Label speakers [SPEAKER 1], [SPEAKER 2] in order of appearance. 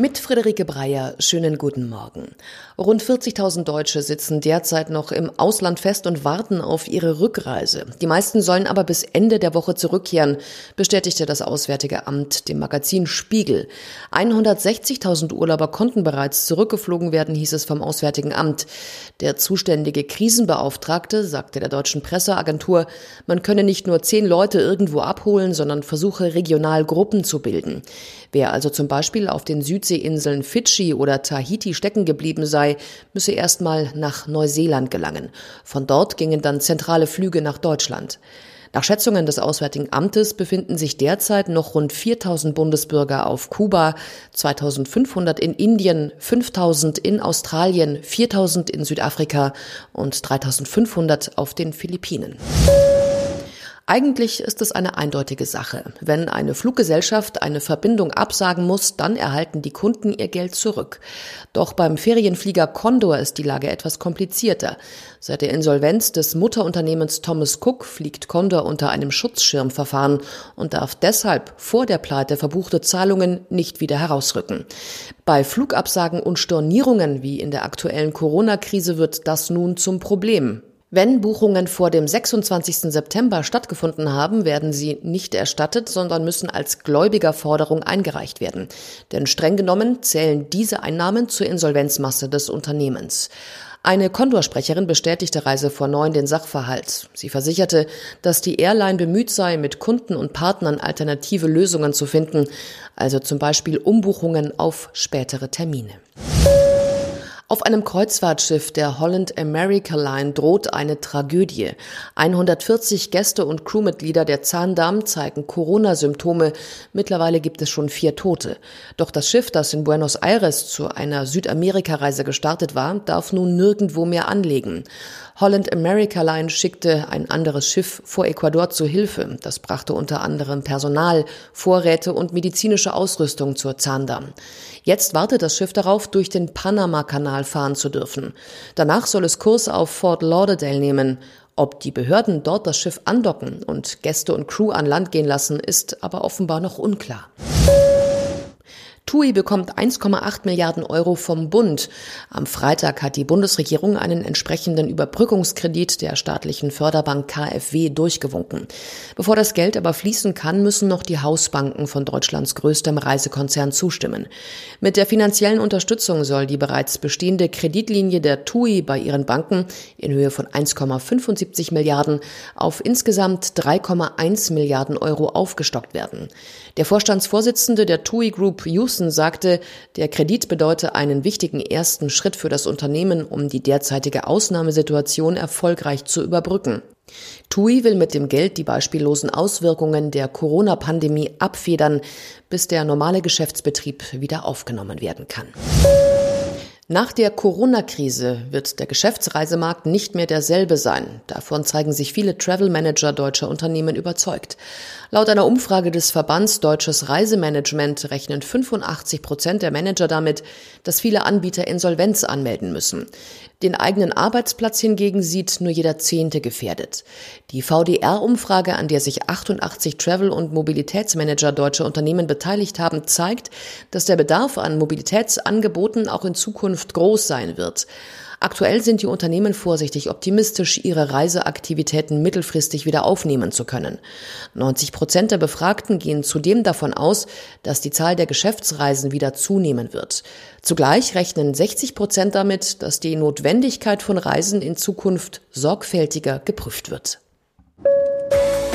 [SPEAKER 1] Mit Friederike Breyer, schönen guten Morgen. Rund 40.000 Deutsche sitzen derzeit noch im Ausland fest und warten auf ihre Rückreise. Die meisten sollen aber bis Ende der Woche zurückkehren, bestätigte das Auswärtige Amt dem Magazin Spiegel. 160.000 Urlauber konnten bereits zurückgeflogen werden, hieß es vom Auswärtigen Amt. Der zuständige Krisenbeauftragte sagte der deutschen Presseagentur, man könne nicht nur zehn Leute irgendwo abholen, sondern versuche regional Gruppen zu bilden. Wer also zum Beispiel auf den Südseeinseln Fidschi oder Tahiti stecken geblieben sei, müsse erstmal nach Neuseeland gelangen. Von dort gingen dann zentrale Flüge nach Deutschland. Nach Schätzungen des Auswärtigen Amtes befinden sich derzeit noch rund 4000 Bundesbürger auf Kuba, 2500 in Indien, 5000 in Australien, 4000 in Südafrika und 3500 auf den Philippinen. Eigentlich ist es eine eindeutige Sache. Wenn eine Fluggesellschaft eine Verbindung absagen muss, dann erhalten die Kunden ihr Geld zurück. Doch beim Ferienflieger Condor ist die Lage etwas komplizierter. Seit der Insolvenz des Mutterunternehmens Thomas Cook fliegt Condor unter einem Schutzschirmverfahren und darf deshalb vor der Pleite verbuchte Zahlungen nicht wieder herausrücken. Bei Flugabsagen und Stornierungen wie in der aktuellen Corona-Krise wird das nun zum Problem. Wenn Buchungen vor dem 26. September stattgefunden haben, werden sie nicht erstattet, sondern müssen als Gläubigerforderung eingereicht werden. Denn streng genommen zählen diese Einnahmen zur Insolvenzmasse des Unternehmens. Eine Kondorsprecherin bestätigte Reise vor neun den Sachverhalt. Sie versicherte, dass die Airline bemüht sei, mit Kunden und Partnern alternative Lösungen zu finden, also zum Beispiel Umbuchungen auf spätere Termine. Auf einem Kreuzfahrtschiff der Holland America Line droht eine Tragödie. 140 Gäste und Crewmitglieder der Zahndamm zeigen Corona-Symptome. Mittlerweile gibt es schon vier Tote. Doch das Schiff, das in Buenos Aires zu einer Südamerika-Reise gestartet war, darf nun nirgendwo mehr anlegen. Holland America Line schickte ein anderes Schiff vor Ecuador zu Hilfe. Das brachte unter anderem Personal, Vorräte und medizinische Ausrüstung zur Zahndamm. Jetzt wartet das Schiff darauf, durch den Panama-Kanal fahren zu dürfen. Danach soll es Kurs auf Fort Lauderdale nehmen. Ob die Behörden dort das Schiff andocken und Gäste und Crew an Land gehen lassen, ist aber offenbar noch unklar. TUI bekommt 1,8 Milliarden Euro vom Bund. Am Freitag hat die Bundesregierung einen entsprechenden Überbrückungskredit der staatlichen Förderbank KfW durchgewunken. Bevor das Geld aber fließen kann, müssen noch die Hausbanken von Deutschlands größtem Reisekonzern zustimmen. Mit der finanziellen Unterstützung soll die bereits bestehende Kreditlinie der TUI bei ihren Banken in Höhe von 1,75 Milliarden auf insgesamt 3,1 Milliarden Euro aufgestockt werden. Der Vorstandsvorsitzende der TUI Group, Houston Gibson sagte, der Kredit bedeute einen wichtigen ersten Schritt für das Unternehmen, um die derzeitige Ausnahmesituation erfolgreich zu überbrücken. TUI will mit dem Geld die beispiellosen Auswirkungen der Corona-Pandemie abfedern, bis der normale Geschäftsbetrieb wieder aufgenommen werden kann. Nach der Corona-Krise wird der Geschäftsreisemarkt nicht mehr derselbe sein. Davon zeigen sich viele Travel Manager deutscher Unternehmen überzeugt. Laut einer Umfrage des Verbands Deutsches Reisemanagement rechnen 85 Prozent der Manager damit, dass viele Anbieter Insolvenz anmelden müssen. Den eigenen Arbeitsplatz hingegen sieht nur jeder Zehnte gefährdet. Die VDR-Umfrage, an der sich 88 Travel- und Mobilitätsmanager deutscher Unternehmen beteiligt haben, zeigt, dass der Bedarf an Mobilitätsangeboten auch in Zukunft groß sein wird. Aktuell sind die Unternehmen vorsichtig optimistisch, ihre Reiseaktivitäten mittelfristig wieder aufnehmen zu können. 90 Prozent der Befragten gehen zudem davon aus, dass die Zahl der Geschäftsreisen wieder zunehmen wird. Zugleich rechnen 60 Prozent damit, dass die Notwendigkeit von Reisen in Zukunft sorgfältiger geprüft wird.